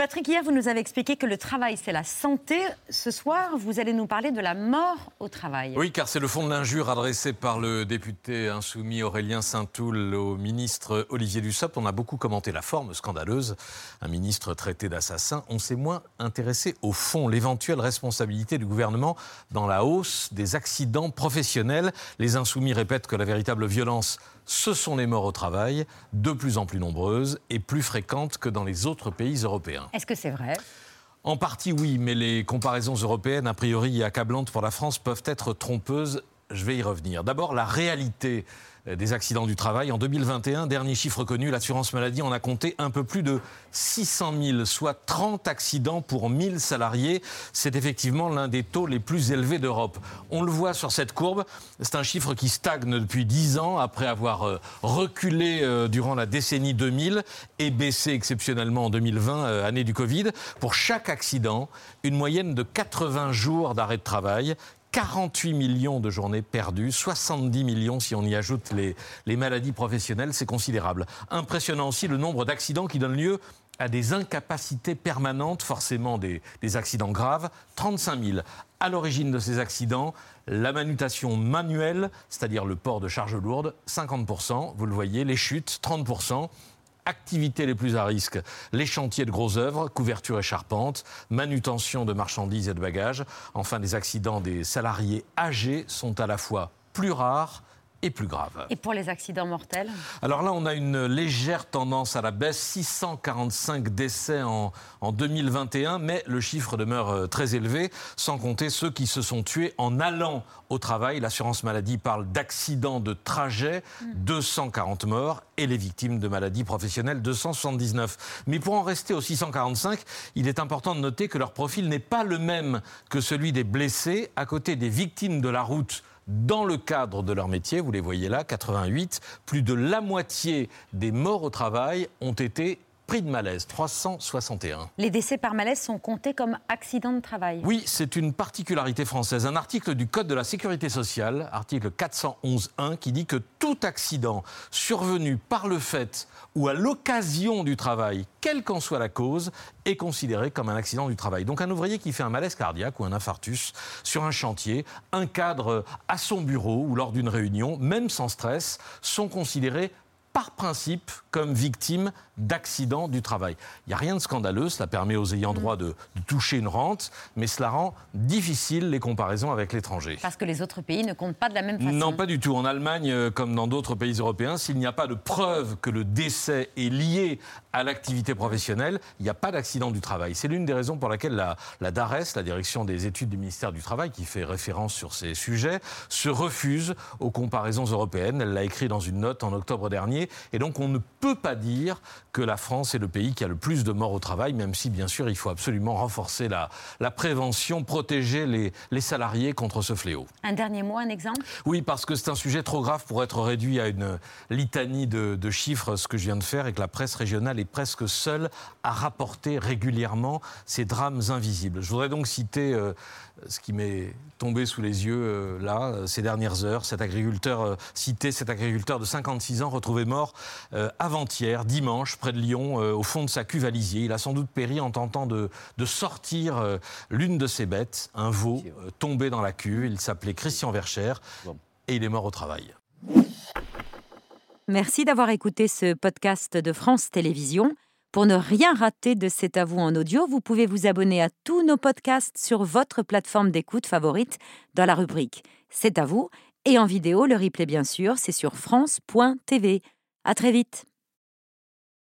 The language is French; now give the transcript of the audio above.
Patrick, hier, vous nous avez expliqué que le travail, c'est la santé. Ce soir, vous allez nous parler de la mort au travail. Oui, car c'est le fond de l'injure adressé par le député insoumis Aurélien Saint-Toul au ministre Olivier Dussopt. On a beaucoup commenté la forme scandaleuse, un ministre traité d'assassin. On s'est moins intéressé au fond, l'éventuelle responsabilité du gouvernement dans la hausse des accidents professionnels. Les insoumis répètent que la véritable violence ce sont les morts au travail, de plus en plus nombreuses et plus fréquentes que dans les autres pays européens. Est-ce que c'est vrai? En partie oui, mais les comparaisons européennes, a priori accablantes pour la France, peuvent être trompeuses. Je vais y revenir. D'abord, la réalité des accidents du travail. En 2021, dernier chiffre connu, l'assurance maladie en a compté un peu plus de 600 000, soit 30 accidents pour 1000 salariés. C'est effectivement l'un des taux les plus élevés d'Europe. On le voit sur cette courbe, c'est un chiffre qui stagne depuis 10 ans après avoir euh, reculé euh, durant la décennie 2000 et baissé exceptionnellement en 2020, année du Covid. Pour chaque accident, une moyenne de 80 jours d'arrêt de travail 48 millions de journées perdues, 70 millions si on y ajoute les, maladies professionnelles, c'est considérable. Impressionnant aussi le nombre d'accidents qui donnent lieu à des incapacités permanentes, forcément des, accidents graves, 35 000. À l'origine de ces accidents, la manutention manuelle, c'est-à-dire le port de charges lourdes, 50%, vous le voyez, les chutes, 30% activités les plus à risque, les chantiers de grosses œuvres, couverture et charpente, manutention de marchandises et de bagages. Enfin, les accidents des salariés âgés sont à la fois plus rares et plus grave. Et pour les accidents mortels Alors là, on a une légère tendance à la baisse, 645 décès en, en 2021, mais le chiffre demeure euh, très élevé, sans compter ceux qui se sont tués en allant au travail. L'assurance maladie parle d'accidents de trajet, 240 hmm. morts, et les victimes de maladies professionnelles, 279. Mais pour en rester aux 645, il est important de noter que leur profil n'est pas le même que celui des blessés à côté des victimes de la route dans le cadre de leur métier, vous les voyez là, 88, plus de la moitié des morts au travail ont été prix de malaise, 361. Les décès par malaise sont comptés comme accidents de travail. Oui, c'est une particularité française. Un article du Code de la sécurité sociale, article 411.1, qui dit que tout accident survenu par le fait ou à l'occasion du travail, quelle qu'en soit la cause, est considéré comme un accident du travail. Donc un ouvrier qui fait un malaise cardiaque ou un infarctus sur un chantier, un cadre à son bureau ou lors d'une réunion, même sans stress, sont considérés par principe comme victime d'accidents du travail. Il n'y a rien de scandaleux, cela permet aux ayants droit de, toucher une rente, mais cela rend difficile les comparaisons avec l'étranger. Parce que les autres pays ne comptent pas de la même façon. Non, pas du tout. En Allemagne, euh, comme dans d'autres pays européens, s'il n'y a pas de preuve que le décès est lié à l'activité professionnelle, il n'y a pas d'accident du travail. C'est l'une des raisons pour laquelle la, la DARES, la direction des études du ministère du Travail, qui fait référence sur ces sujets, se refuse aux comparaisons européennes. Elle l'a écrit dans une note en octobre dernier. Et donc on ne peut pas dire que la France est le pays qui a le plus de morts au travail, même si bien sûr il faut absolument renforcer la, la prévention, protéger les, les salariés contre ce fléau. Un dernier mot, un exemple? Oui, parce que c'est un sujet trop grave pour être réduit à une litanie de, de chiffres, ce que je viens de faire, et que la presse régionale est presque seule à rapporter régulièrement ces drames invisibles. Je voudrais donc citer euh, ce qui m'est tombé sous les yeux euh, là, euh, ces dernières heures. Cet agriculteur, cité cet agriculteur de 56 ans, retrouvé mort avant-hier, dimanche, près de Lyon, au fond de sa cuve à lisier. Il a sans doute péri en tentant de, de sortir l'une de ses bêtes, un veau, tombé dans la cuve. Il s'appelait Christian Vercher et il est mort au travail. Merci d'avoir écouté ce podcast de France Télévisions. Pour ne rien rater de C'est à vous en audio, vous pouvez vous abonner à tous nos podcasts sur votre plateforme d'écoute favorite dans la rubrique C'est à vous et en vidéo, le replay bien sûr, c'est sur France.tv. À très vite.